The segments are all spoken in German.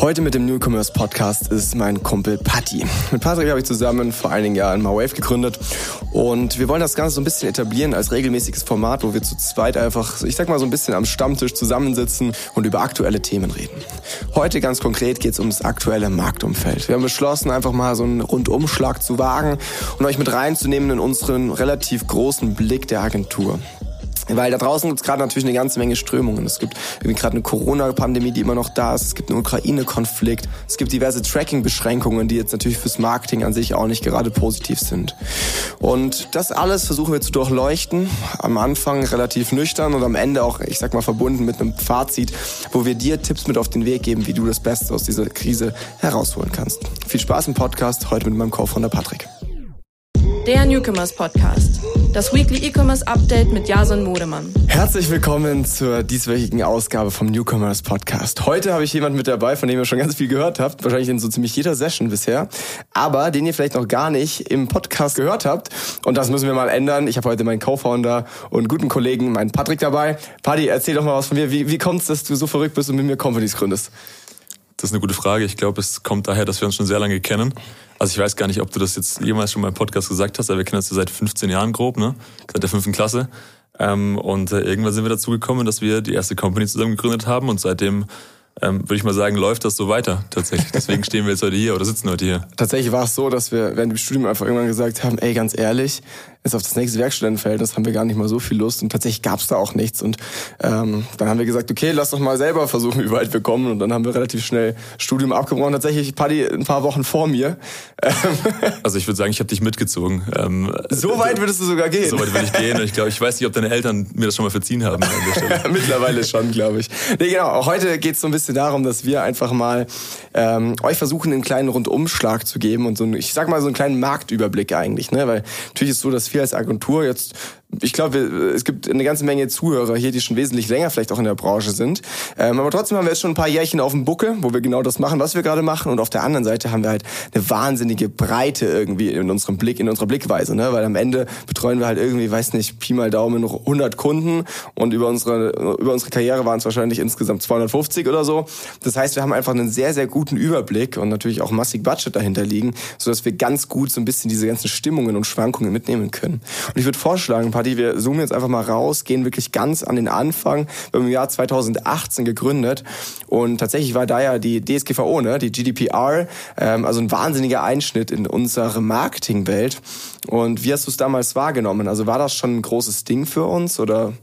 Heute mit dem Newcomers Podcast ist mein Kumpel Patti. Mit Patrick habe ich zusammen vor einigen Jahren Mawave gegründet und wir wollen das Ganze so ein bisschen etablieren als regelmäßiges Format, wo wir zu zweit einfach, ich sag mal so ein bisschen am Stammtisch zusammensitzen und über aktuelle Themen reden. Heute ganz konkret geht es ums aktuelle Marktumfeld. Wir haben beschlossen, einfach mal so einen Rundumschlag zu wagen und euch mit reinzunehmen in unseren relativ großen Blick der Agentur. Weil da draußen gibt es gerade natürlich eine ganze Menge Strömungen. Es gibt irgendwie gerade eine Corona-Pandemie, die immer noch da ist. Es gibt einen Ukraine-Konflikt. Es gibt diverse Tracking-Beschränkungen, die jetzt natürlich fürs Marketing an sich auch nicht gerade positiv sind. Und das alles versuchen wir zu durchleuchten. Am Anfang relativ nüchtern und am Ende auch, ich sag mal, verbunden mit einem Fazit, wo wir dir Tipps mit auf den Weg geben, wie du das Beste aus dieser Krise herausholen kannst. Viel Spaß im Podcast, heute mit meinem Co-Founder Patrick. Der Newcomers Podcast. Das Weekly E-Commerce Update mit Jason Modemann. Herzlich willkommen zur dieswöchigen Ausgabe vom Newcomers Podcast. Heute habe ich jemanden mit dabei, von dem ihr schon ganz viel gehört habt, wahrscheinlich in so ziemlich jeder Session bisher, aber den ihr vielleicht noch gar nicht im Podcast gehört habt. Und das müssen wir mal ändern. Ich habe heute meinen Co-Founder und guten Kollegen, meinen Patrick dabei. Paddy, erzähl doch mal was von mir. Wie, wie kommt es, dass du so verrückt bist und mit mir Companies gründest? Das ist eine gute Frage. Ich glaube, es kommt daher, dass wir uns schon sehr lange kennen. Also ich weiß gar nicht, ob du das jetzt jemals schon mal im Podcast gesagt hast, aber wir kennen uns ja seit 15 Jahren grob, ne? Seit der fünften Klasse. Ähm, und äh, irgendwann sind wir dazu gekommen, dass wir die erste Company zusammen gegründet haben und seitdem ähm, würde ich mal sagen, läuft das so weiter tatsächlich. Deswegen stehen wir jetzt heute hier oder sitzen heute hier. Tatsächlich war es so, dass wir während dem Studium einfach irgendwann gesagt haben, ey, ganz ehrlich, jetzt auf das nächste Werkstudentenverhältnis haben wir gar nicht mal so viel Lust und tatsächlich gab es da auch nichts. Und ähm, dann haben wir gesagt, okay, lass doch mal selber versuchen, wie weit wir kommen. Und dann haben wir relativ schnell Studium abgebrochen. Tatsächlich Paddy ein paar Wochen vor mir. also ich würde sagen, ich habe dich mitgezogen. Ähm, so weit würdest du sogar gehen. So weit würde ich gehen. Und ich glaube, ich weiß nicht, ob deine Eltern mir das schon mal verziehen haben. Mittlerweile schon, glaube ich. Nee, genau. Heute geht es so ein bisschen darum, dass wir einfach mal ähm, euch versuchen, einen kleinen Rundumschlag zu geben und so, einen, ich sag mal so einen kleinen Marktüberblick eigentlich, ne? Weil natürlich ist es so, dass wir als Agentur jetzt ich glaube, es gibt eine ganze Menge Zuhörer hier, die schon wesentlich länger vielleicht auch in der Branche sind. Ähm, aber trotzdem haben wir jetzt schon ein paar Jährchen auf dem Buckel, wo wir genau das machen, was wir gerade machen. Und auf der anderen Seite haben wir halt eine wahnsinnige Breite irgendwie in unserem Blick, in unserer Blickweise. Ne? Weil am Ende betreuen wir halt irgendwie, weiß nicht, Pi mal Daumen 100 Kunden und über unsere, über unsere Karriere waren es wahrscheinlich insgesamt 250 oder so. Das heißt, wir haben einfach einen sehr, sehr guten Überblick und natürlich auch massig Budget dahinter liegen, sodass wir ganz gut so ein bisschen diese ganzen Stimmungen und Schwankungen mitnehmen können. Und ich würde vorschlagen, Party, wir zoomen jetzt einfach mal raus, gehen wirklich ganz an den Anfang. Wir haben im Jahr 2018 gegründet und tatsächlich war da ja die DSGVO, ne, die GDPR, ähm, also ein wahnsinniger Einschnitt in unsere Marketingwelt. Und wie hast du es damals wahrgenommen? Also war das schon ein großes Ding für uns oder?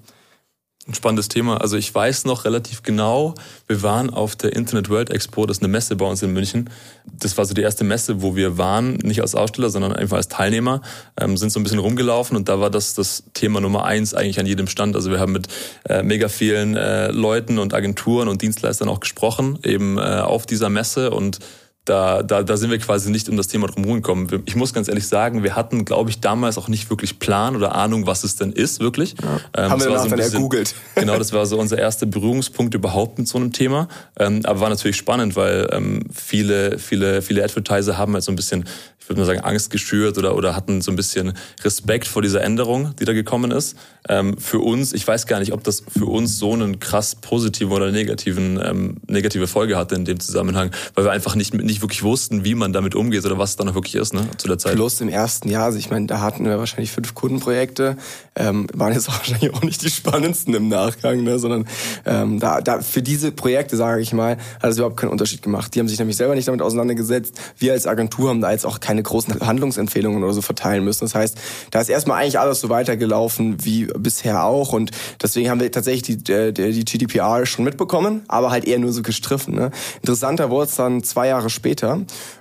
Ein spannendes Thema. Also ich weiß noch relativ genau, wir waren auf der Internet World Expo, das ist eine Messe bei uns in München. Das war so die erste Messe, wo wir waren, nicht als Aussteller, sondern einfach als Teilnehmer, ähm, sind so ein bisschen rumgelaufen und da war das das Thema Nummer eins eigentlich an jedem Stand. Also wir haben mit äh, mega vielen äh, Leuten und Agenturen und Dienstleistern auch gesprochen, eben äh, auf dieser Messe und da, da, da sind wir quasi nicht um das Thema drum gekommen. Ich muss ganz ehrlich sagen, wir hatten, glaube ich, damals auch nicht wirklich Plan oder Ahnung, was es denn ist, wirklich. Ja. Ähm, Haben wir danach so dann ergoogelt. Genau, das war so unser erster Berührungspunkt überhaupt mit so einem Thema. Ähm, aber war natürlich spannend, weil ähm, viele, viele, viele Advertiser haben halt so ein bisschen ich würde mal sagen, Angst geschürt oder, oder hatten so ein bisschen Respekt vor dieser Änderung, die da gekommen ist. Ähm, für uns, ich weiß gar nicht, ob das für uns so einen krass positiven oder negativen, ähm, negative Folge hatte in dem Zusammenhang, weil wir einfach nicht, nicht wirklich wussten, wie man damit umgeht oder was es dann noch wirklich ist, ne, zu der Zeit. Plus im ersten Jahr, also ich meine, da hatten wir wahrscheinlich fünf Kundenprojekte, ähm, waren jetzt wahrscheinlich auch nicht die spannendsten im Nachgang, ne, sondern ähm, da, da für diese Projekte, sage ich mal, hat es überhaupt keinen Unterschied gemacht. Die haben sich nämlich selber nicht damit auseinandergesetzt. Wir als Agentur haben da jetzt auch keine keine großen Handlungsempfehlungen oder so verteilen müssen. Das heißt, da ist erstmal eigentlich alles so weitergelaufen wie bisher auch und deswegen haben wir tatsächlich die, äh, die, die GDPR schon mitbekommen, aber halt eher nur so gestriffen. Ne? Interessanter wurde es dann zwei Jahre später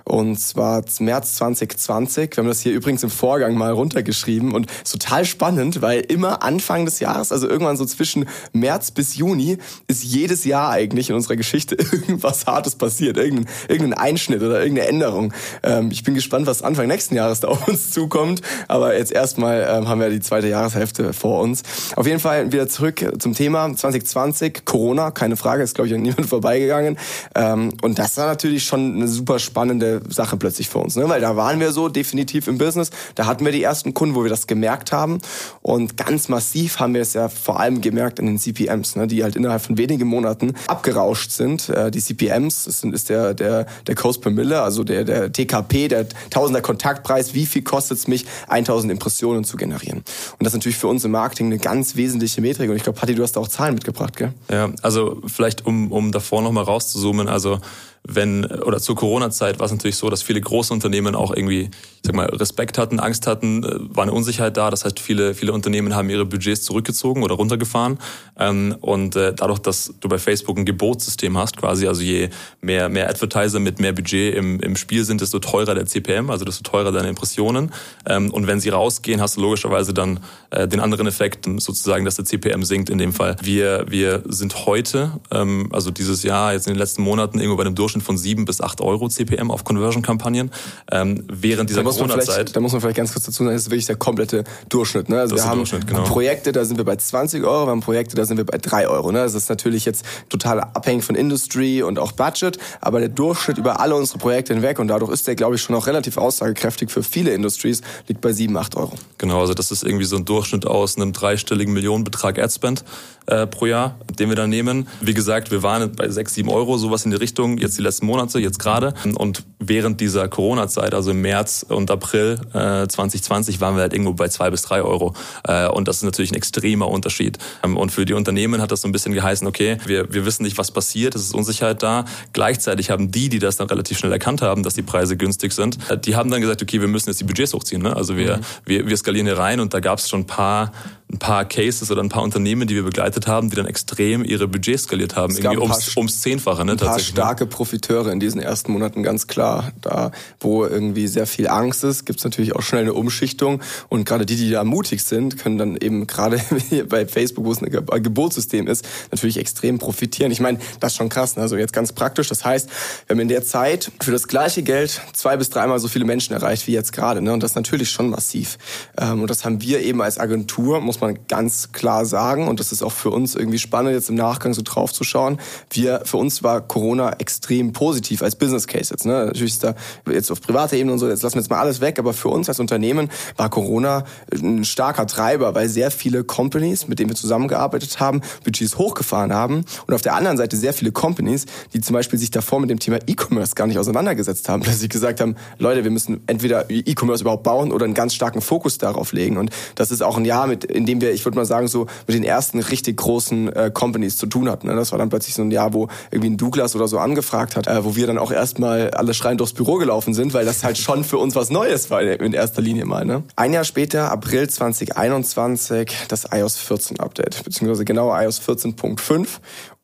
und zwar März 2020. Wir haben das hier übrigens im Vorgang mal runtergeschrieben und total spannend, weil immer Anfang des Jahres, also irgendwann so zwischen März bis Juni, ist jedes Jahr eigentlich in unserer Geschichte irgendwas Hartes passiert, irgendein, irgendein Einschnitt oder irgendeine Änderung. Ähm, ich bin gespannt, was Anfang nächsten Jahres da auf uns zukommt. Aber jetzt erstmal ähm, haben wir die zweite Jahreshälfte vor uns. Auf jeden Fall wieder zurück zum Thema 2020. Corona, keine Frage, ist glaube ich an niemand vorbeigegangen. Ähm, und das war natürlich schon eine super spannende Sache plötzlich für uns, ne? weil da waren wir so definitiv im Business, da hatten wir die ersten Kunden, wo wir das gemerkt haben und ganz massiv haben wir es ja vor allem gemerkt in den CPMs, ne? die halt innerhalb von wenigen Monaten abgerauscht sind. Äh, die CPMs das ist der, der, der Cost per Mille, also der, der TKP, der Tausender Kontaktpreis, wie viel kostet es mich, 1000 Impressionen zu generieren. Und das ist natürlich für uns im Marketing eine ganz wesentliche Metrik und ich glaube, Patti, du hast da auch Zahlen mitgebracht, gell? Ja, also vielleicht um, um davor nochmal rauszuzoomen, also wenn, oder zur Corona-Zeit war es natürlich so, dass viele große Unternehmen auch irgendwie, ich sag mal, Respekt hatten, Angst hatten, äh, war eine Unsicherheit da. Das heißt, viele, viele Unternehmen haben ihre Budgets zurückgezogen oder runtergefahren. Ähm, und äh, dadurch, dass du bei Facebook ein Gebotssystem hast, quasi, also je mehr, mehr Advertiser mit mehr Budget im, im Spiel sind, desto teurer der CPM, also desto teurer deine Impressionen. Ähm, und wenn sie rausgehen, hast du logischerweise dann äh, den anderen Effekt, sozusagen, dass der CPM sinkt in dem Fall. Wir, wir sind heute, ähm, also dieses Jahr, jetzt in den letzten Monaten, irgendwo bei einem Durchschnitt von sieben bis acht Euro CPM auf Conversion-Kampagnen. Ähm, während dieser Corona-Zeit. Da muss man vielleicht ganz kurz dazu sagen, das ist wirklich der komplette Durchschnitt. Ne? Also wir haben genau. Projekte, da sind wir bei 20 Euro, wir haben Projekte, da sind wir bei drei Euro. Ne? Das ist natürlich jetzt total abhängig von Industry und auch Budget, aber der Durchschnitt über alle unsere Projekte hinweg und dadurch ist der, glaube ich, schon auch relativ aussagekräftig für viele Industries, liegt bei sieben, acht Euro. Genau, also das ist irgendwie so ein Durchschnitt aus einem dreistelligen Millionenbetrag Adspend äh, pro Jahr, den wir da nehmen. Wie gesagt, wir waren bei sechs, sieben Euro, sowas in die Richtung. Jetzt die letzten Monate, jetzt gerade. Und während dieser Corona-Zeit, also im März und April äh, 2020, waren wir halt irgendwo bei zwei bis drei Euro. Äh, und das ist natürlich ein extremer Unterschied. Ähm, und für die Unternehmen hat das so ein bisschen geheißen, okay, wir, wir wissen nicht, was passiert, es ist Unsicherheit da. Gleichzeitig haben die, die das dann relativ schnell erkannt haben, dass die Preise günstig sind, äh, die haben dann gesagt, okay, wir müssen jetzt die Budgets hochziehen. Ne? Also wir, mhm. wir, wir skalieren hier rein und da gab es schon ein paar ein paar Cases oder ein paar Unternehmen, die wir begleitet haben, die dann extrem ihre Budgets skaliert haben, es irgendwie ums, ums Zehnfache. Ne, ein paar ne? starke Profiteure in diesen ersten Monaten, ganz klar. Da, wo irgendwie sehr viel Angst ist, gibt's natürlich auch schnell eine Umschichtung. Und gerade die, die da mutig sind, können dann eben gerade bei Facebook, wo es ein Gebotssystem ist, natürlich extrem profitieren. Ich meine, das ist schon krass. Ne? Also jetzt ganz praktisch. Das heißt, wir haben in der Zeit für das gleiche Geld zwei bis dreimal so viele Menschen erreicht wie jetzt gerade. Ne? Und das ist natürlich schon massiv. Ähm, und das haben wir eben als Agentur, muss muss man ganz klar sagen. Und das ist auch für uns irgendwie spannend, jetzt im Nachgang so drauf zu schauen. Wir, für uns war Corona extrem positiv als Business Case jetzt. Ne? Natürlich ist da jetzt auf privater Ebene und so, jetzt lassen wir jetzt mal alles weg. Aber für uns als Unternehmen war Corona ein starker Treiber, weil sehr viele Companies, mit denen wir zusammengearbeitet haben, Budgets hochgefahren haben. Und auf der anderen Seite sehr viele Companies, die zum Beispiel sich davor mit dem Thema E-Commerce gar nicht auseinandergesetzt haben. Dass sie gesagt haben, Leute, wir müssen entweder E-Commerce überhaupt bauen oder einen ganz starken Fokus darauf legen. Und das ist auch ein Jahr, mit, in dem wir, ich würde mal sagen, so mit den ersten richtig großen äh, Companies zu tun hatten. Ne? Das war dann plötzlich so ein Jahr, wo irgendwie ein Douglas oder so angefragt hat, äh, wo wir dann auch erstmal alle schreiend durchs Büro gelaufen sind, weil das halt schon für uns was Neues war in erster Linie mal. Ne? Ein Jahr später, April 2021, das iOS 14 Update, beziehungsweise genau iOS 14.5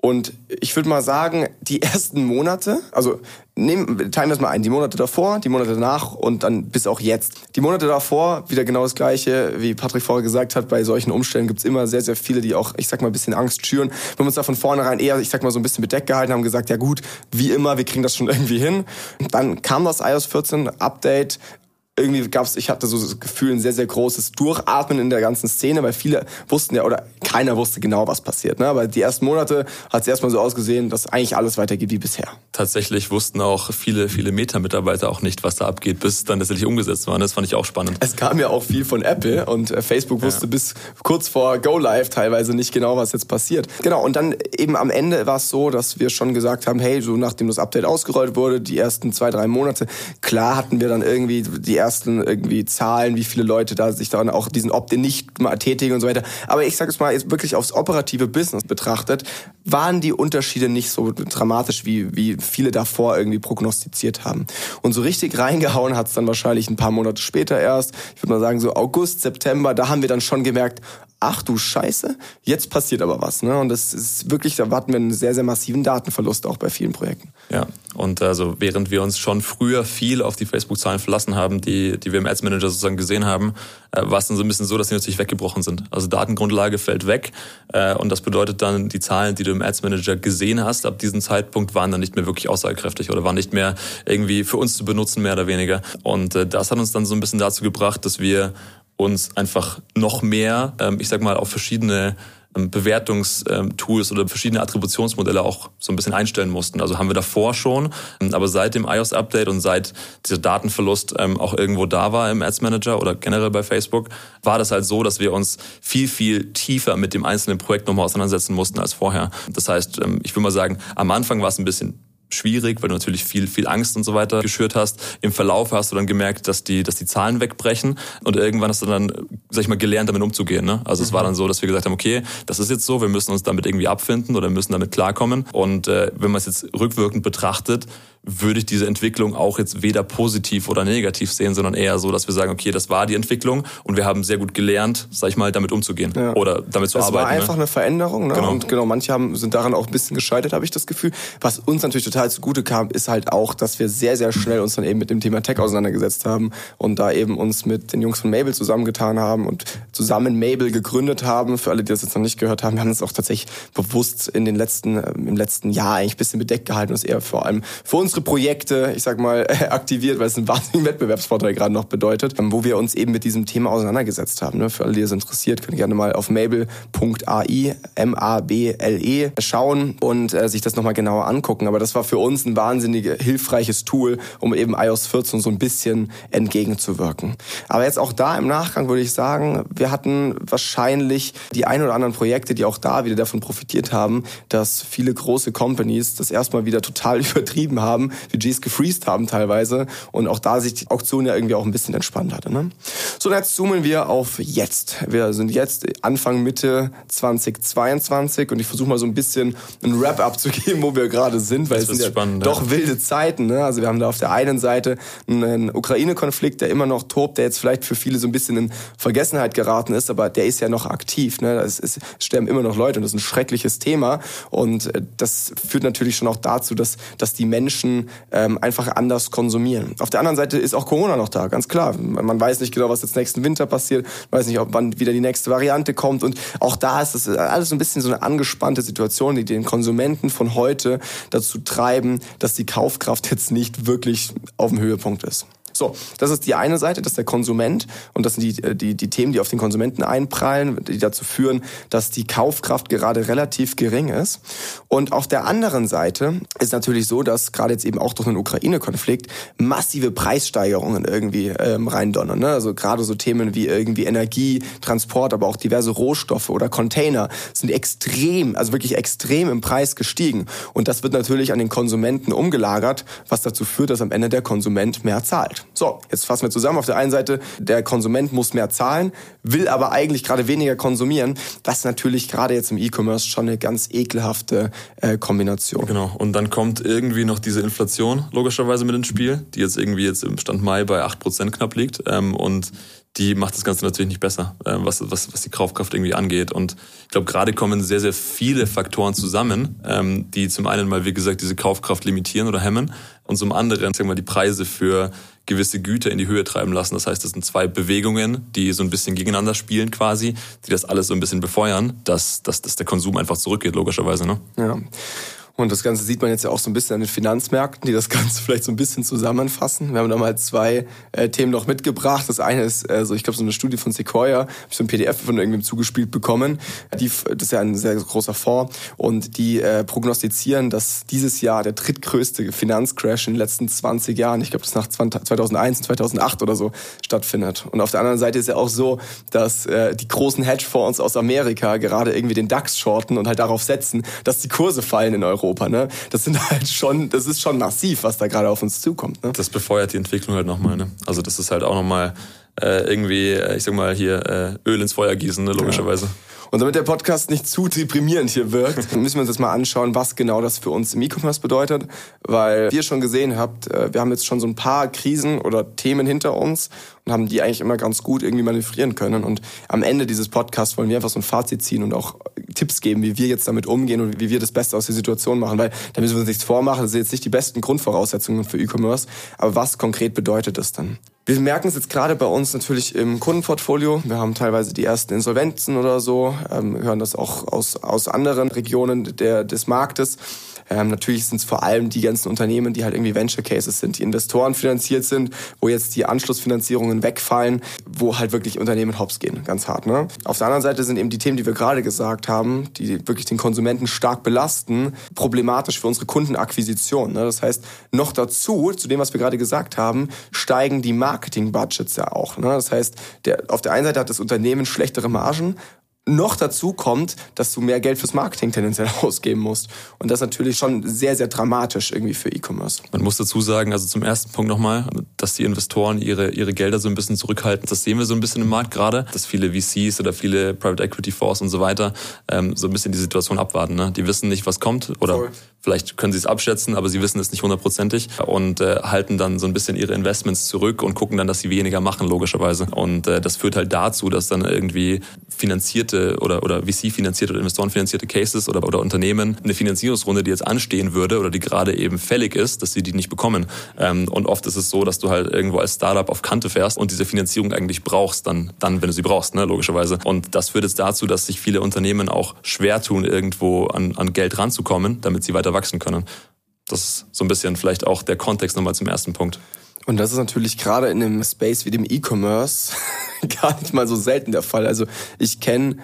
und ich würde mal sagen, die ersten Monate, also nehmen, teilen wir es mal ein, die Monate davor, die Monate danach und dann bis auch jetzt. Die Monate davor, wieder genau das Gleiche, wie Patrick vorher gesagt hat, bei solchen Umständen gibt's immer sehr, sehr viele, die auch, ich sag mal, ein bisschen Angst schüren. Wir haben uns da von vornherein eher, ich sag mal, so ein bisschen bedeckt gehalten, haben gesagt, ja gut, wie immer, wir kriegen das schon irgendwie hin. Dann kam das iOS 14 Update, irgendwie gab's, ich hatte so das Gefühl, ein sehr, sehr großes Durchatmen in der ganzen Szene, weil viele wussten ja, oder keiner wusste genau, was passiert. Ne? Aber die ersten Monate hat es erstmal so ausgesehen, dass eigentlich alles weitergeht wie bisher. Tatsächlich wussten auch viele, viele Meta-Mitarbeiter auch nicht, was da abgeht, bis es dann tatsächlich umgesetzt war. Das fand ich auch spannend. Es kam ja auch viel von Apple und äh, Facebook wusste ja. bis kurz vor Go Live teilweise nicht genau, was jetzt passiert. Genau, und dann eben am Ende war es so, dass wir schon gesagt haben, hey, so nachdem das Update ausgerollt wurde, die ersten zwei, drei Monate, klar hatten wir dann irgendwie die ersten irgendwie Zahlen, wie viele Leute da sich dann auch diesen Opt-in nicht mal tätigen und so weiter. Aber ich sage es mal jetzt wirklich aufs operative Business betrachtet, waren die Unterschiede nicht so dramatisch, wie, wie viele davor irgendwie prognostiziert haben. Und so richtig reingehauen hat es dann wahrscheinlich ein paar Monate später erst. Ich würde mal sagen so August, September, da haben wir dann schon gemerkt, ach du Scheiße, jetzt passiert aber was. Ne? Und das ist wirklich, da hatten wir einen sehr, sehr massiven Datenverlust auch bei vielen Projekten. Ja, und also während wir uns schon früher viel auf die Facebook-Zahlen verlassen haben, die, die wir im Ads Manager sozusagen gesehen haben, äh, war es dann so ein bisschen so, dass sie natürlich weggebrochen sind. Also Datengrundlage fällt weg äh, und das bedeutet dann, die Zahlen, die du im Ads Manager gesehen hast, ab diesem Zeitpunkt waren dann nicht mehr wirklich aussagekräftig oder waren nicht mehr irgendwie für uns zu benutzen, mehr oder weniger. Und äh, das hat uns dann so ein bisschen dazu gebracht, dass wir uns einfach noch mehr, ähm, ich sag mal, auf verschiedene ähm, Bewertungstools oder verschiedene Attributionsmodelle auch so ein bisschen einstellen mussten. Also haben wir davor schon, ähm, aber seit dem iOS-Update und seit dieser Datenverlust ähm, auch irgendwo da war im Ads Manager oder generell bei Facebook, war das halt so, dass wir uns viel, viel tiefer mit dem einzelnen Projekt nochmal auseinandersetzen mussten als vorher. Das heißt, ich will mal sagen, am Anfang war es ein bisschen schwierig, weil du natürlich viel, viel Angst und so weiter geschürt hast. Im Verlauf hast du dann gemerkt, dass die, dass die Zahlen wegbrechen und irgendwann hast du dann, sag ich mal, gelernt, damit umzugehen. Ne? Also mhm. es war dann so, dass wir gesagt haben, okay, das ist jetzt so, wir müssen uns damit irgendwie abfinden oder müssen damit klarkommen. Und äh, wenn man es jetzt rückwirkend betrachtet, würde ich diese Entwicklung auch jetzt weder positiv oder negativ sehen, sondern eher so, dass wir sagen, okay, das war die Entwicklung und wir haben sehr gut gelernt, sag ich mal, damit umzugehen ja. oder damit zu das arbeiten. Es war ne? einfach ne? eine Veränderung ne? genau. und genau, manche haben, sind daran auch ein bisschen gescheitert, habe ich das Gefühl. Was uns natürlich total zugute kam, ist halt auch, dass wir sehr, sehr schnell uns dann eben mit dem Thema Tech auseinandergesetzt haben und da eben uns mit den Jungs von Mabel zusammengetan haben und zusammen Mabel gegründet haben. Für alle, die das jetzt noch nicht gehört haben, wir haben uns auch tatsächlich bewusst in den letzten, im letzten Jahr eigentlich ein bisschen bedeckt gehalten, das eher vor allem für uns unsere Projekte, ich sag mal, aktiviert, weil es einen wahnsinnigen Wettbewerbsvorteil gerade noch bedeutet, ähm, wo wir uns eben mit diesem Thema auseinandergesetzt haben. Ne? Für alle, die es interessiert, könnt gerne mal auf mabel.ai, M-A-B-L-E, schauen und äh, sich das nochmal genauer angucken. Aber das war für uns ein wahnsinnig hilfreiches Tool, um eben iOS 14 so ein bisschen entgegenzuwirken. Aber jetzt auch da im Nachgang würde ich sagen, wir hatten wahrscheinlich die ein oder anderen Projekte, die auch da wieder davon profitiert haben, dass viele große Companies das erstmal wieder total übertrieben haben haben, Budgets gefreezed haben teilweise und auch da sich die Auktion ja irgendwie auch ein bisschen entspannt hatte. Ne? So, und jetzt zoomen wir auf jetzt. Wir sind jetzt Anfang Mitte 2022 und ich versuche mal so ein bisschen ein Wrap-up zu geben, wo wir gerade sind, weil das es sind ja spannend, doch ja. wilde Zeiten. Ne? Also wir haben da auf der einen Seite einen Ukraine-Konflikt, der immer noch tobt, der jetzt vielleicht für viele so ein bisschen in Vergessenheit geraten ist, aber der ist ja noch aktiv. Ne? Es, es sterben immer noch Leute und das ist ein schreckliches Thema und äh, das führt natürlich schon auch dazu, dass, dass die Menschen Ähm, einfach anders konsumieren. Auf der anderen Seite ist auch Corona noch da, ganz klar. Man weiß nicht genau, was jetzt nächsten Winter passiert, weiß nicht, ob wann wieder die nächste Variante kommt und auch da ist das alles ein bisschen so eine angespannte Situation, die den Konsumenten von heute dazu treiben, dass die Kaufkraft jetzt nicht wirklich auf dem Höhepunkt ist. So, das ist die eine Seite, das ist der Konsument und das sind die, äh, die, die Themen, die auf den Konsumenten einprallen, die dazu führen, dass die Kaufkraft gerade relativ gering ist. Und auf der anderen Seite ist natürlich so, dass gerade jetzt eben auch durch den Ukraine-Konflikt massive Preissteigerungen irgendwie ähm, reindonnern. Ne? Also gerade so Themen wie irgendwie Energie, Transport, aber auch diverse Rohstoffe oder Container sind extrem, also wirklich extrem im Preis gestiegen. Und das wird natürlich an den Konsumenten umgelagert, was dazu führt, dass am Ende der Konsument mehr zahlt. So, jetzt fassen wir zusammen. Auf der einen Seite, der Konsument muss mehr zahlen, will aber eigentlich gerade weniger konsumieren. Das ist natürlich gerade jetzt im E-Commerce schon eine ganz ekelhafte äh, Kombination. Genau. Und dann kommt irgendwie noch diese Inflation logischerweise mit ins Spiel, die jetzt irgendwie jetzt im Stand Mai bei 8% knapp liegt. Ähm, und die macht das Ganze natürlich nicht besser, äh, was, was, was die Kaufkraft irgendwie angeht. Und ich glaube, gerade kommen sehr, sehr viele Faktoren zusammen, ähm, die zum einen mal, wie gesagt, diese Kaufkraft limitieren oder hemmen und zum anderen, sagen wir mal, die Preise für gewisse Güter in die Höhe treiben lassen. Das heißt, das sind zwei Bewegungen, die so ein bisschen gegeneinander spielen quasi, die das alles so ein bisschen befeuern, dass, dass, dass der Konsum einfach zurückgeht, logischerweise. Ne? Ja. Und das Ganze sieht man jetzt ja auch so ein bisschen an den Finanzmärkten, die das Ganze vielleicht so ein bisschen zusammenfassen. Wir haben da mal zwei äh, Themen noch mitgebracht. Das eine ist, äh, so, ich glaube, so eine Studie von Sequoia, habe ich so ein PDF von irgendwem zugespielt bekommen. Die, das ist ja ein sehr großer Fonds und die äh, prognostizieren, dass dieses Jahr der drittgrößte Finanzcrash in den letzten 20 Jahren, ich glaube, das nach 2001 und 2008 oder so, stattfindet. Und auf der anderen Seite ist ja auch so, dass äh, die großen Hedgefonds aus Amerika gerade irgendwie den DAX shorten und halt darauf setzen, dass die Kurse fallen in Europa. Europa. Ne? Das sind halt schon, das ist schon massiv, was da gerade auf uns zukommt. Ne? Das befeuert die Entwicklung halt nochmal. Ne? Also das ist halt auch nochmal äh, irgendwie, äh, ich sag mal hier, äh, Öl ins Feuer gießen, ne? logischerweise. Ja. Und damit der Podcast nicht zu deprimierend hier wirkt, müssen wir uns jetzt mal anschauen, was genau das für uns im E-Commerce bedeutet. Weil wie ihr schon gesehen habt, äh, wir haben jetzt schon so ein paar Krisen oder Themen hinter uns und haben die eigentlich immer ganz gut irgendwie manövrieren können. Und am Ende dieses Podcasts wollen wir einfach so ein Fazit ziehen und auch Tipps geben, wie wir jetzt damit umgehen und wie wir das Beste aus der Situation machen. Weil da müssen wir uns nichts vormachen, das sind jetzt nicht die besten Grundvoraussetzungen für E-Commerce. Aber was konkret bedeutet das dann? Wir merken es jetzt gerade bei uns natürlich im Kundenportfolio. Wir haben teilweise die ersten Insolvenzen oder so, ähm, hören das auch aus, aus anderen Regionen der, des Marktes. Ähm, natürlich sind es vor allem die ganzen Unternehmen, die halt irgendwie Venture Cases sind, die Investoren finanziert sind, wo jetzt die Anschlussfinanzierungen wegfallen, wo halt wirklich Unternehmen hops gehen, ganz hart. Ne? Auf der anderen Seite sind eben die Themen, die wir gerade gesagt haben, die wirklich den Konsumenten stark belasten, problematisch für unsere Kundenakquisition. Ne? Das heißt, noch dazu, zu dem, was wir gerade gesagt haben, steigen die Marketing-Budgets ja auch. Ne? Das heißt, der, auf der einen Seite hat das Unternehmen schlechtere Margen, noch dazu kommt, dass du mehr Geld fürs Marketing tendenziell ausgeben musst. Und das ist natürlich schon sehr, sehr dramatisch irgendwie für E-Commerce. Man muss dazu sagen, also zum ersten Punkt nochmal, dass die Investoren ihre, ihre Gelder so ein bisschen zurückhalten. Das sehen wir so ein bisschen im Markt gerade, dass viele VCs oder viele Private Equity Fonds und so weiter ähm, so ein bisschen die Situation abwarten. Ne? Die wissen nicht, was kommt oder Voll. vielleicht können sie es abschätzen, aber sie wissen es nicht hundertprozentig und äh, halten dann so ein bisschen ihre Investments zurück und gucken dann, dass sie weniger machen, logischerweise. Und äh, das führt halt dazu, dass dann irgendwie finanzierte oder, oder VC-finanzierte oder Investorenfinanzierte Cases oder, oder Unternehmen eine Finanzierungsrunde, die jetzt anstehen würde oder die gerade eben fällig ist, dass sie die nicht bekommen. Ähm, und oft ist es so, dass du halt irgendwo als Startup auf Kante fährst und diese Finanzierung eigentlich brauchst, dann, dann wenn du sie brauchst, ne, logischerweise. Und das führt jetzt dazu, dass sich viele Unternehmen auch schwer tun, irgendwo an, an Geld ranzukommen, damit sie weiter wachsen können. Das ist so ein bisschen vielleicht auch der Kontext nochmal zum ersten Punkt. Und das ist natürlich gerade in einem Space wie dem E-Commerce gar nicht mal so selten der Fall. Also ich kenne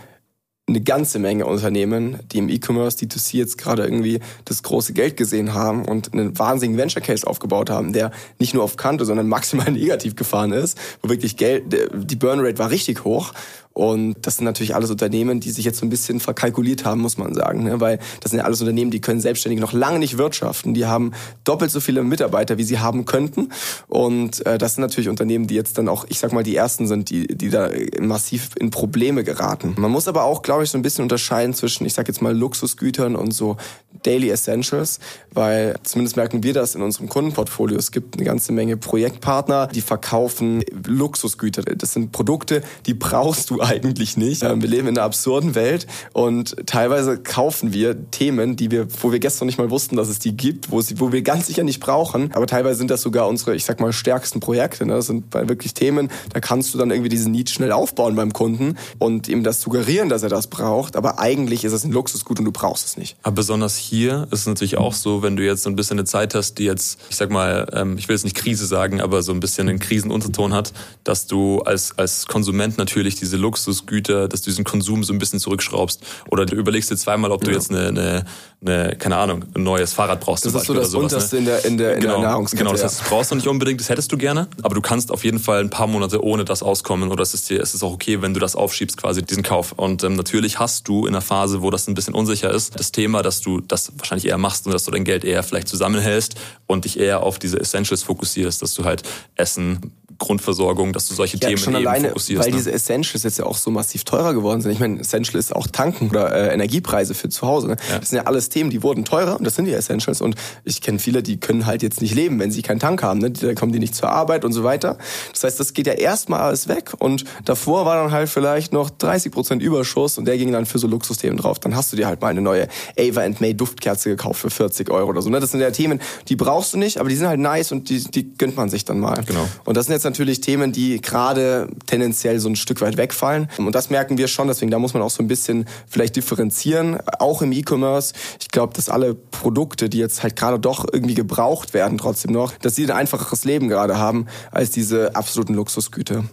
eine ganze Menge Unternehmen, die im E-Commerce, D2C jetzt gerade irgendwie das große Geld gesehen haben und einen wahnsinnigen Venture Case aufgebaut haben, der nicht nur auf Kante, sondern maximal negativ gefahren ist, wo wirklich Geld, die Burn Rate war richtig hoch und das sind natürlich alles Unternehmen, die sich jetzt so ein bisschen verkalkuliert haben, muss man sagen. Ne? Weil das sind ja alles Unternehmen, die können selbstständig noch lange nicht wirtschaften. Die haben doppelt so viele Mitarbeiter, wie sie haben könnten. Und äh, das sind natürlich Unternehmen, die jetzt dann auch, ich sag mal, die ersten sind, die, die da massiv in Probleme geraten. Man muss aber auch, glaube ich, so ein bisschen unterscheiden zwischen, ich sag jetzt mal, Luxusgütern und so Daily Essentials, weil zumindest merken wir das in unserem Kundenportfolio. Es gibt eine ganze Menge Projektpartner, die verkaufen Luxusgüter. Das sind Produkte, die brauchst du eigentlich nicht. Ähm, wir leben in einer absurden Welt und teilweise kaufen wir Themen, die wir, wo wir gestern nicht mal wussten, dass es die gibt, wo, sie, wo wir ganz sicher nicht brauchen. Aber teilweise sind das sogar unsere, ich sag mal, stärksten Projekte. Ne? Das sind wirklich Themen, da kannst du dann irgendwie diesen Need schnell aufbauen beim Kunden und ihm das suggerieren, dass er das braucht. Aber eigentlich ist es ein Luxusgut und du brauchst es nicht. Aber besonders hier ist es natürlich auch so, wenn du jetzt so ein bisschen eine Zeit hast, die jetzt, ich sag mal, ähm, ich will jetzt nicht Krise sagen, aber so ein bisschen einen Krisenunterton hat, dass du als, als Konsument natürlich diese Luxusgüter, dass du diesen Konsum so ein bisschen zurückschraubst. Oder du überlegst dir zweimal, ob du ja. jetzt eine, eine, eine, keine Ahnung, ein neues Fahrrad brauchst. Das ist so das Unterste ne? in der, in der, in genau, der Nahrungskette. Genau, das heißt, das brauchst du nicht unbedingt, das hättest du gerne, aber du kannst auf jeden Fall ein paar Monate ohne das auskommen oder es ist dir, es ist auch okay, wenn du das aufschiebst, quasi diesen Kauf. Und ähm, natürlich hast du in einer Phase, wo das ein bisschen unsicher ist, das Thema, dass du das wahrscheinlich eher machst und dass du dein Geld eher vielleicht zusammenhältst und dich eher auf diese Essentials fokussierst, dass du halt Essen, Grundversorgung, dass du solche ja, Themen schon eben alleine, fokussierst. Weil ne? diese Essentials jetzt ja auch so massiv teurer geworden sind. Ich meine, Essential ist auch Tanken oder äh, Energiepreise für zu Hause. Ne? Ja. Das sind ja alles Themen, die wurden teurer und das sind die Essentials. Und ich kenne viele, die können halt jetzt nicht leben, wenn sie keinen Tank haben. Ne? Da kommen die nicht zur Arbeit und so weiter. Das heißt, das geht ja erstmal alles weg und davor war dann halt vielleicht noch 30 Prozent Überschuss und der ging dann für so Luxusthemen drauf. Dann hast du dir halt mal eine neue Ava May Duftkerze gekauft für 40 Euro oder so. Ne? Das sind ja Themen, die brauchst du nicht, aber die sind halt nice und die, die gönnt man sich dann mal. Genau. Und das sind jetzt natürlich Themen, die gerade tendenziell so ein Stück weit wegfallen. Und das merken wir schon, deswegen da muss man auch so ein bisschen vielleicht differenzieren, auch im E-Commerce. Ich glaube, dass alle Produkte, die jetzt halt gerade doch irgendwie gebraucht werden, trotzdem noch, dass sie ein einfacheres Leben gerade haben als diese absoluten Luxusgüter.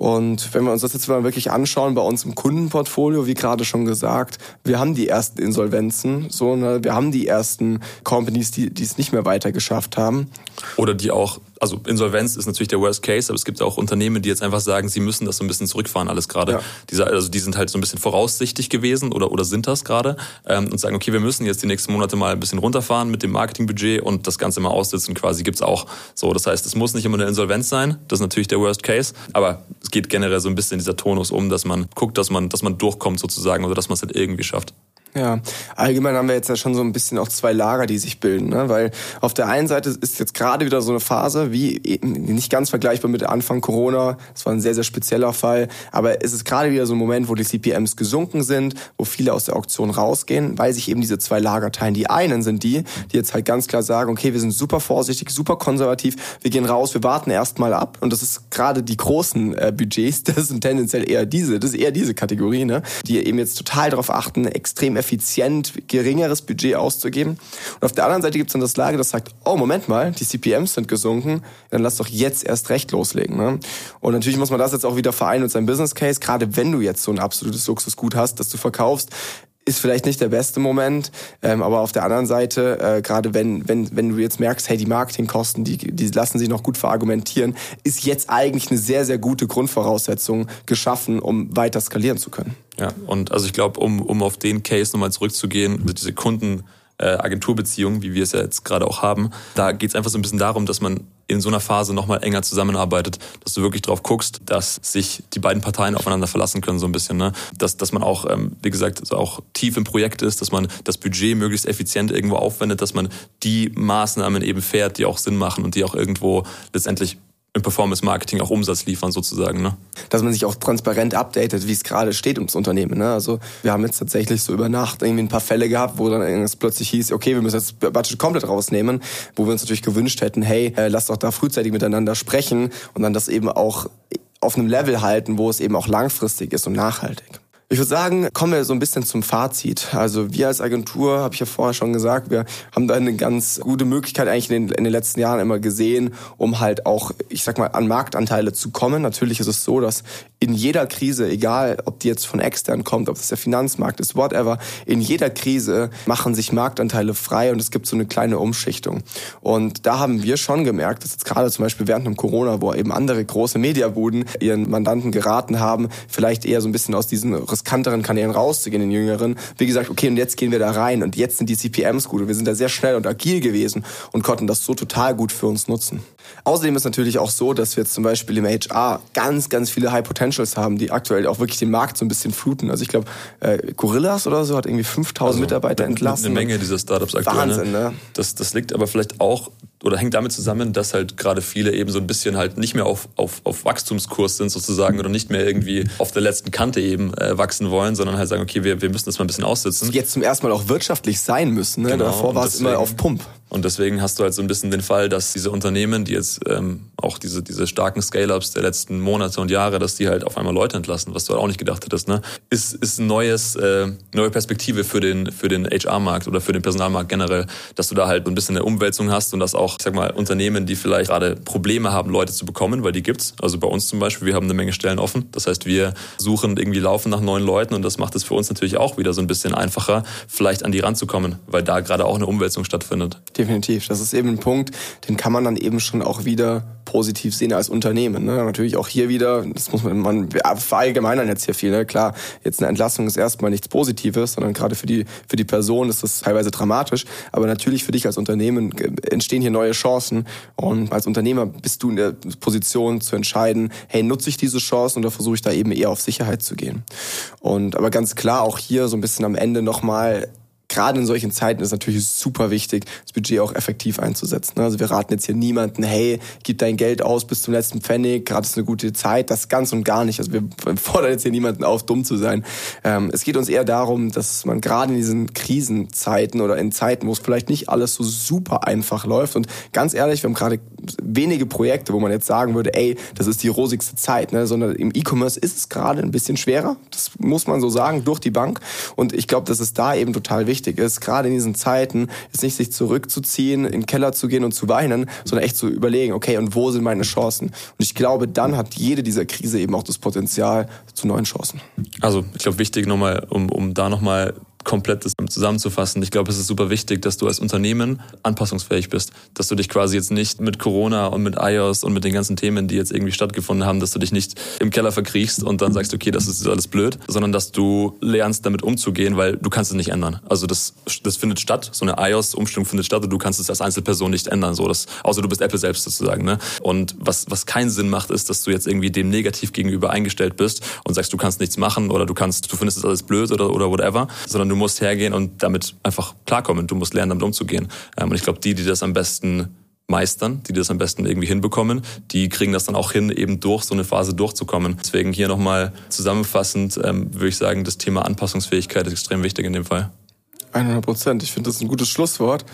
Und wenn wir uns das jetzt mal wirklich anschauen bei uns im Kundenportfolio, wie gerade schon gesagt, wir haben die ersten Insolvenzen, so, ne? wir haben die ersten Companies, die, die es nicht mehr weiter geschafft haben. Oder die auch also Insolvenz ist natürlich der Worst Case, aber es gibt auch Unternehmen, die jetzt einfach sagen, sie müssen das so ein bisschen zurückfahren, alles gerade. Ja. Also die sind halt so ein bisschen voraussichtig gewesen oder, oder sind das gerade ähm, und sagen, okay, wir müssen jetzt die nächsten Monate mal ein bisschen runterfahren mit dem Marketingbudget und das Ganze mal aussitzen quasi gibt's auch. So, das heißt, es muss nicht immer eine Insolvenz sein, das ist natürlich der Worst Case, aber es geht generell so ein bisschen dieser Tonus um, dass man guckt, dass man, dass man durchkommt sozusagen oder dass man es halt irgendwie schafft. Ja, allgemein haben wir jetzt ja schon so ein bisschen auch zwei Lager, die sich bilden, ne? weil auf der einen Seite ist jetzt gerade wieder so eine Phase, wie nicht ganz vergleichbar mit Anfang Corona, das war ein sehr, sehr spezieller Fall, aber es ist gerade wieder so ein Moment, wo die CPMs gesunken sind, wo viele aus der Auktion rausgehen, weil sich eben diese zwei Lager teilen. Die einen sind die, die jetzt halt ganz klar sagen, okay, wir sind super vorsichtig, super konservativ, wir gehen raus, wir warten erstmal ab und das ist gerade die großen äh, Budgets, das sind tendenziell eher diese, das ist eher diese Kategorie, ne? die eben jetzt total darauf achten, extrem effizient geringeres Budget auszugeben. Und auf der anderen Seite gibt es dann das Lager, das sagt, oh, Moment mal, die CPMs sind gesunken, dann lass doch jetzt erst recht loslegen. Ne? Und natürlich muss man das jetzt auch wieder vereinen mit seinem Business Case, gerade wenn du jetzt so ein absolutes Luxusgut hast, das du verkaufst, ist vielleicht nicht der beste Moment, ähm, aber auf der anderen Seite, äh, gerade wenn, wenn, wenn du jetzt merkst, hey, die Marketingkosten, die, die lassen sich noch gut verargumentieren, ist jetzt eigentlich eine sehr, sehr gute Grundvoraussetzung geschaffen, um weiter skalieren zu können. Ja, und also ich glaube, um, um auf den Case nochmal zurückzugehen, also diese Kunden äh, Agenturbeziehung, wie wir es ja jetzt gerade auch haben. Da geht es einfach so ein bisschen darum, dass man in so einer Phase nochmal enger zusammenarbeitet, dass du wirklich drauf guckst, dass sich die beiden Parteien aufeinander verlassen können, so ein bisschen. Ne? Dass, dass man auch, ähm, wie gesagt, also auch tief im Projekt ist, dass man das Budget möglichst effizient irgendwo aufwendet, dass man die Maßnahmen eben fährt, die auch Sinn machen und die auch irgendwo letztendlich im Performance-Marketing auch Umsatz liefern sozusagen. Ne? Dass man sich auch transparent updatet, wie es gerade steht ums Unternehmen. Ne? Also wir haben jetzt tatsächlich so über Nacht irgendwie ein paar Fälle gehabt, wo dann es plötzlich hieß, okay, wir müssen jetzt Budget komplett rausnehmen, wo wir uns natürlich gewünscht hätten, hey, äh, lass doch da frühzeitig miteinander sprechen und dann das eben auch auf einem Level halten, wo es eben auch langfristig ist und nachhaltig. Ich würde sagen, kommen wir so ein bisschen zum Fazit. Also wir als Agentur, habe ich ja vorher schon gesagt, wir haben da eine ganz gute Möglichkeit eigentlich in den, in den, letzten Jahren immer gesehen, um halt auch, ich sag mal, an Marktanteile zu kommen. Natürlich ist es so, dass in jeder Krise, egal ob die jetzt von extern kommt, ob es der Finanzmarkt ist, whatever, in jeder Krise machen sich Marktanteile frei und es gibt so eine kleine Umschichtung. Und da haben wir schon gemerkt, dass jetzt gerade zum Beispiel während dem Corona, wo eben andere große Mediabuden ihren Mandanten geraten haben, vielleicht eher so ein bisschen aus diesen riskanteren Kanälen rauszugehen, den jüngeren. Wie gesagt, okay, und jetzt gehen wir da rein und jetzt sind die CPMs gut und wir sind da sehr schnell und agil gewesen und konnten das so total gut für uns nutzen. Außerdem ist natürlich auch so, dass wir jetzt zum Beispiel im HR ganz, ganz viele High Potentials haben, die aktuell auch wirklich den Markt so ein bisschen fluten. Also ich glaube, äh, Gorillas oder so hat irgendwie 5000 also Mitarbeiter entlassen. Eine Menge dieser Startups aktuell. Ne? Wahnsinn, ne? Das, das liegt aber vielleicht auch oder hängt damit zusammen, dass halt gerade viele eben so ein bisschen halt nicht mehr auf, auf, auf Wachstumskurs sind sozusagen oder nicht mehr irgendwie auf der letzten Kante eben äh, wachsen wollen, sondern halt sagen, okay, wir, wir müssen das mal ein bisschen aussitzen. Jetzt zum ersten Mal auch wirtschaftlich sein müssen. Ne? Genau. Davor war es immer auf Pump. Und deswegen hast du halt so ein bisschen den Fall, dass diese Unternehmen, die jetzt ähm, auch diese, diese starken Scale-Ups der letzten Monate und Jahre, dass die halt auf einmal Leute entlassen, was du halt auch nicht gedacht hättest, ne? Ist, ist ein neues, äh, neue Perspektive für den, für den HR-Markt oder für den Personalmarkt generell, dass du da halt ein bisschen eine Umwälzung hast und dass auch, ich sag mal, Unternehmen, die vielleicht gerade Probleme haben, Leute zu bekommen, weil die gibt's. Also bei uns zum Beispiel, wir haben eine Menge Stellen offen. Das heißt, wir suchen irgendwie laufen nach neuen Leuten und das macht es für uns natürlich auch wieder so ein bisschen einfacher, vielleicht an die ranzukommen, weil da gerade auch eine Umwälzung stattfindet. Definitiv. Das ist eben ein Punkt, den kann man dann eben schon auch wieder positiv sehen als Unternehmen. Ne? Natürlich auch hier wieder, das muss man, man verallgemeinern jetzt hier viel. Ne? Klar, jetzt eine Entlassung ist erstmal nichts Positives, sondern gerade für die, für die Person ist das teilweise dramatisch. Aber natürlich für dich als Unternehmen entstehen hier neue Chancen. Und als Unternehmer bist du in der Position zu entscheiden, hey, nutze ich diese Chancen oder versuche ich da eben eher auf Sicherheit zu gehen. Und aber ganz klar auch hier so ein bisschen am Ende nochmal gerade in solchen Zeiten ist natürlich super wichtig, das Budget auch effektiv einzusetzen. Also wir raten jetzt hier niemanden, hey, gib dein Geld aus bis zum letzten Pfennig, gerade ist eine gute Zeit, das ganz und gar nicht. Also wir fordern jetzt hier niemanden auf, dumm zu sein. Ähm, es geht uns eher darum, dass man gerade in diesen Krisenzeiten oder in Zeiten, wo es vielleicht nicht alles so super einfach läuft und ganz ehrlich, wir haben gerade wenige Projekte, wo man jetzt sagen würde, ey, das ist die rosigste Zeit, ne? sondern im E-Commerce ist es gerade ein bisschen schwerer, das muss man so sagen, durch die Bank und ich glaube, dass es da eben total wichtig wichtig ist, gerade in diesen Zeiten, ist nicht sich zurückzuziehen, in den Keller zu gehen und zu weinen, sondern echt zu überlegen, okay, und wo sind meine Chancen? Und ich glaube, dann hat jede dieser Krise eben auch das Potenzial zu neuen Chancen. Also ich glaube, wichtig nochmal, um, um da nochmal komplett das zusammenzufassen. Ich glaube, es ist super wichtig, dass du als Unternehmen anpassungsfähig bist. Dass du dich quasi jetzt nicht mit Corona und mit iOS und mit den ganzen Themen, die jetzt irgendwie stattgefunden haben, dass du dich nicht im Keller verkriechst und dann sagst, okay, das ist alles blöd, sondern dass du lernst, damit umzugehen, weil du kannst es nicht ändern. Also das, das findet statt. So eine iOS-Umstellung findet statt und du kannst es als Einzelperson nicht ändern. So, das, außer du bist Apple selbst sozusagen. Ne? Und was, was keinen Sinn macht, ist, dass du jetzt irgendwie dem negativ gegenüber eingestellt bist und sagst, du kannst nichts machen oder du kannst, du findest es alles blöd oder, oder whatever, sondern du musst hergehen und damit einfach klarkommen. Du musst lernen, damit umzugehen. Ähm, und ich glaube, die, die das am besten meistern, die das am besten irgendwie hinbekommen, die kriegen das dann auch hin, eben durch so eine Phase durchzukommen. Deswegen hier nochmal zusammenfassend ähm, würde ich sagen, das Thema Anpassungsfähigkeit ist extrem wichtig in dem Fall. 100 Prozent. Ich finde das ein gutes Schlusswort.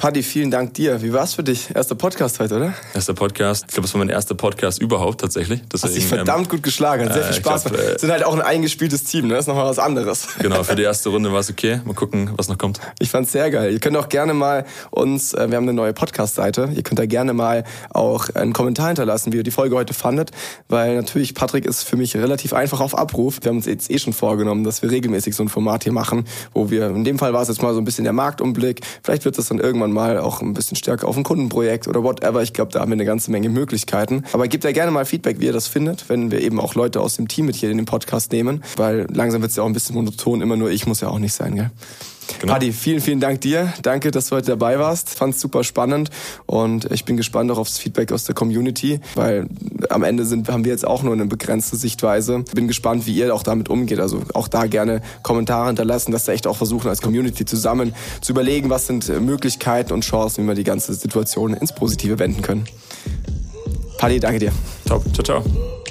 Paddy, vielen Dank dir. Wie war es für dich? Erster Podcast heute, oder? Erster Podcast. Ich glaube, es war mein erster Podcast überhaupt tatsächlich. Deswegen, Hast dich verdammt ähm, gut geschlagen. Hat sehr viel Spaß glaub, äh, Sind halt auch ein eingespieltes Team, ne? Das ist nochmal was anderes. Genau, für die erste Runde war es okay. Mal gucken, was noch kommt. Ich fand's sehr geil. Ihr könnt auch gerne mal uns, äh, wir haben eine neue Podcast-Seite, ihr könnt da gerne mal auch einen Kommentar hinterlassen, wie ihr die Folge heute fandet, weil natürlich Patrick ist für mich relativ einfach auf Abruf. Wir haben uns jetzt eh schon vorgenommen, dass wir regelmäßig so ein Format hier machen, wo wir, in dem Fall war es jetzt mal so ein bisschen der Marktumblick, vielleicht wird das dann irgendwann mal auch ein bisschen stärker auf ein Kundenprojekt oder whatever. Ich glaube, da haben wir eine ganze Menge Möglichkeiten. Aber gebt ja gerne mal Feedback, wie ihr das findet, wenn wir eben auch Leute aus dem Team mit hier in den Podcast nehmen, weil langsam wird es ja auch ein bisschen monoton, immer nur ich muss ja auch nicht sein, gell? Genau. Paddy, vielen, vielen Dank dir. Danke, dass du heute dabei warst. Fand's super spannend und ich bin gespannt auch aufs Feedback aus der Community, weil am Ende sind, haben wir jetzt auch nur eine begrenzte Sichtweise. Bin gespannt, wie ihr auch damit umgeht. Also auch da gerne Kommentare hinterlassen, dass wir echt auch versuchen, als Community zusammen zu überlegen, was sind Möglichkeiten und Chancen, wie wir die ganze Situation ins Positive wenden können. Paddy, danke dir. Top. Ciao, ciao.